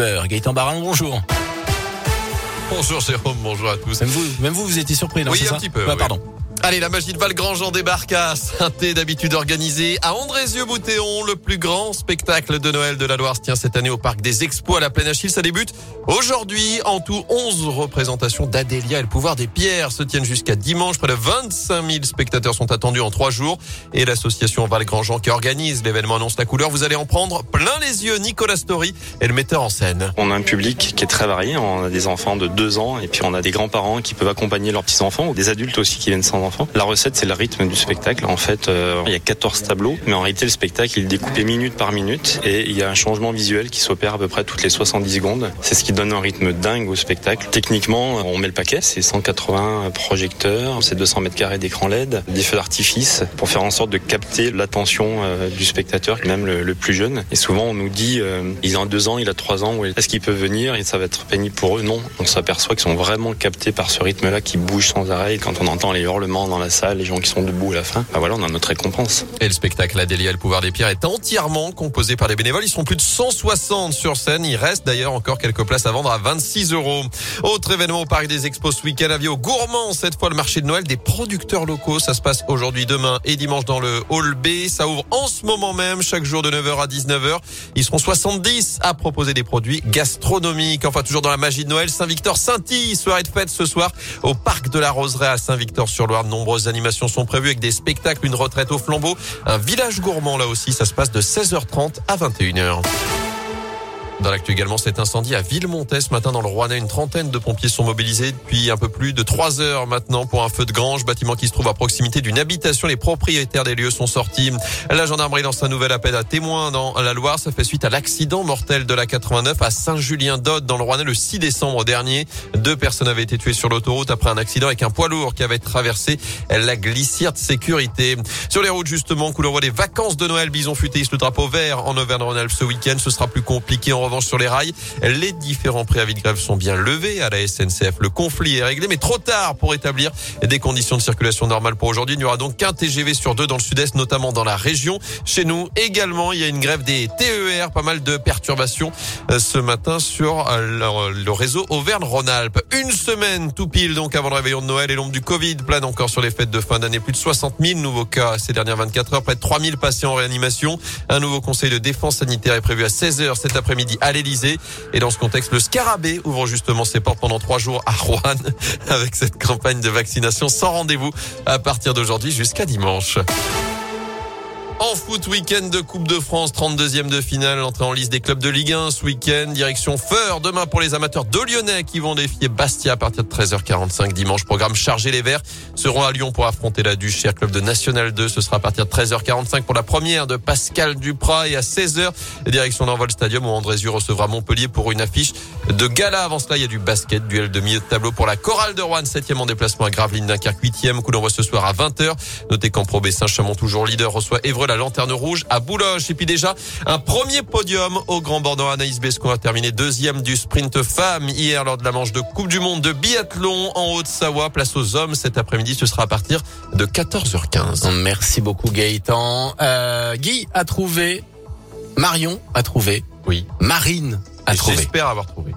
Gaëtan Barin, bonjour. Bonjour Jérôme, bonjour à tous. Même vous, même vous, vous étiez surpris, non Oui, un ça petit peu, Ah, oui. Pardon. Allez, la magie de Valgrandjean débarque à saint d'habitude organisée à Andrézieux-Boutéon. Le plus grand spectacle de Noël de la Loire se tient cette année au Parc des Expos à la Plaine Achille. Ça débute aujourd'hui. En tout, 11 représentations d'Adélia et le pouvoir des pierres se tiennent jusqu'à dimanche. Près de 25 000 spectateurs sont attendus en trois jours. Et l'association Valgrandjean qui organise l'événement annonce la couleur. Vous allez en prendre plein les yeux. Nicolas Story est le metteur en scène. On a un public qui est très varié. On a des enfants de 2 ans et puis on a des grands-parents qui peuvent accompagner leurs petits-enfants ou des adultes aussi qui viennent sans La recette, c'est le rythme du spectacle. En fait, euh, il y a 14 tableaux, mais en réalité, le spectacle, il est découpé minute par minute et il y a un changement visuel qui s'opère à peu près toutes les 70 secondes. C'est ce qui donne un rythme dingue au spectacle. Techniquement, on met le paquet. C'est 180 projecteurs, c'est 200 mètres carrés d'écran LED, des feux d'artifice pour faire en sorte de capter l'attention euh, du spectateur, même le, plus jeune. Et souvent, on nous dit, euh, ils ont deux ans, il a trois ans, est-ce qu'ils peuvent venir et ça va être pénible pour eux? Non, on s'aperçoit qu'ils sont vraiment captés par ce rythme-là qui bouge sans arrêt. Quand on entend les hurlements dans la salle, les gens qui sont debout à la fin, bah voilà, on a notre récompense. Et le spectacle Adélia le pouvoir des pierres est entièrement composé par des bénévoles. Ils sont plus de 160 sur scène. Il reste d'ailleurs encore quelques places à vendre à 26 euros. Autre événement au Parc des Expos ce week-end, avis aux gourmands. Cette fois, le marché de Noël des producteurs locaux. Ça se passe aujourd'hui, demain et dimanche dans le Hall B. Ça ouvre en ce moment même, chaque jour de 9h à 19h. Ils seront 70 à proposer des produits gastronomiques. Enfin, toujours dans la magie de Noël, Saint-Victor-Saint-Y. Soirée de fête ce soir au Parc de la Roseraie à Saint-Victor-sur-Loire. De nombreuses animations sont prévues avec des spectacles, une retraite au flambeau, un village gourmand là aussi. Ça se passe de 16h30 à 21h. Dans l'actu également, cet incendie à Villemontais ce matin dans le Rouennais. Une trentaine de pompiers sont mobilisés depuis un peu plus de trois heures maintenant pour un feu de grange, bâtiment qui se trouve à proximité d'une habitation. Les propriétaires des lieux sont sortis. La gendarmerie lance un nouvel appel à témoins dans la Loire. Ça fait suite à l'accident mortel de la 89 à Saint-Julien-d'Aude dans le Rouennais le 6 décembre dernier. Deux personnes avaient été tuées sur l'autoroute après un accident avec un poids lourd qui avait traversé la glissière de sécurité. Sur les routes justement, couleur voit les vacances de Noël. Bison futé, le drapeau vert en Auvergne-Rhône-Alpes ce week-end. Ce sera plus compliqué en revanche sur les rails. Les différents préavis de grève sont bien levés à la SNCF. Le conflit est réglé, mais trop tard pour établir des conditions de circulation normales pour aujourd'hui. Il n'y aura donc qu'un TGV sur deux dans le sud-est, notamment dans la région. Chez nous également, il y a une grève des TER, pas mal de perturbations euh, ce matin sur euh, le, réseau Auvergne-Rhône-Alpes. Une semaine tout pile donc avant le réveillon de Noël et l'ombre du Covid plane encore sur les fêtes de fin d'année. Plus de 60 000 nouveaux cas ces dernières 24 heures, près de 3 000 patients en réanimation. Un nouveau conseil de défense sanitaire est prévu à 16 heures cet après-midi à l'Elysée. Et dans ce contexte, le Scarabée ouvre justement ses portes pendant trois jours à Rouen avec cette campagne de vaccination sans rendez-vous à partir d'aujourd'hui jusqu'à dimanche. En foot, week-end de Coupe de France, 32e de finale, entrée en liste des clubs de Ligue 1 ce week-end. Direction Feur, demain pour les amateurs de Lyonnais qui vont défier Bastia à partir de 13h45 dimanche. Programme chargé, les Verts seront à Lyon pour affronter la Duchère, club de National 2. Ce sera à partir de 13h45 pour la première de Pascal Duprat et à 16h, direction d'envol stadium où Andrézieux recevra Montpellier pour une affiche de gala. Avant cela, il y a du basket, duel de milieu de tableau pour la chorale de Rouen, 7e en déplacement à Gravelines, Dunkerque, 8e. Coup d'envoi ce soir à 20h. Notez qu'en Pro B, Saint-Chamond, toujours leader, reçoit Évreux la lanterne rouge à Boulogne. Et puis déjà, un premier podium au Grand Bordeaux. Anaïs Bescon a terminé deuxième du sprint femme hier lors de la manche de Coupe du Monde de biathlon en Haute-Savoie. Place aux hommes cet après-midi. Ce sera à partir de 14h15. Merci beaucoup Gaëtan. Euh, Guy a trouvé, Marion a trouvé, Oui. Marine a trouvé. J'espère avoir trouvé.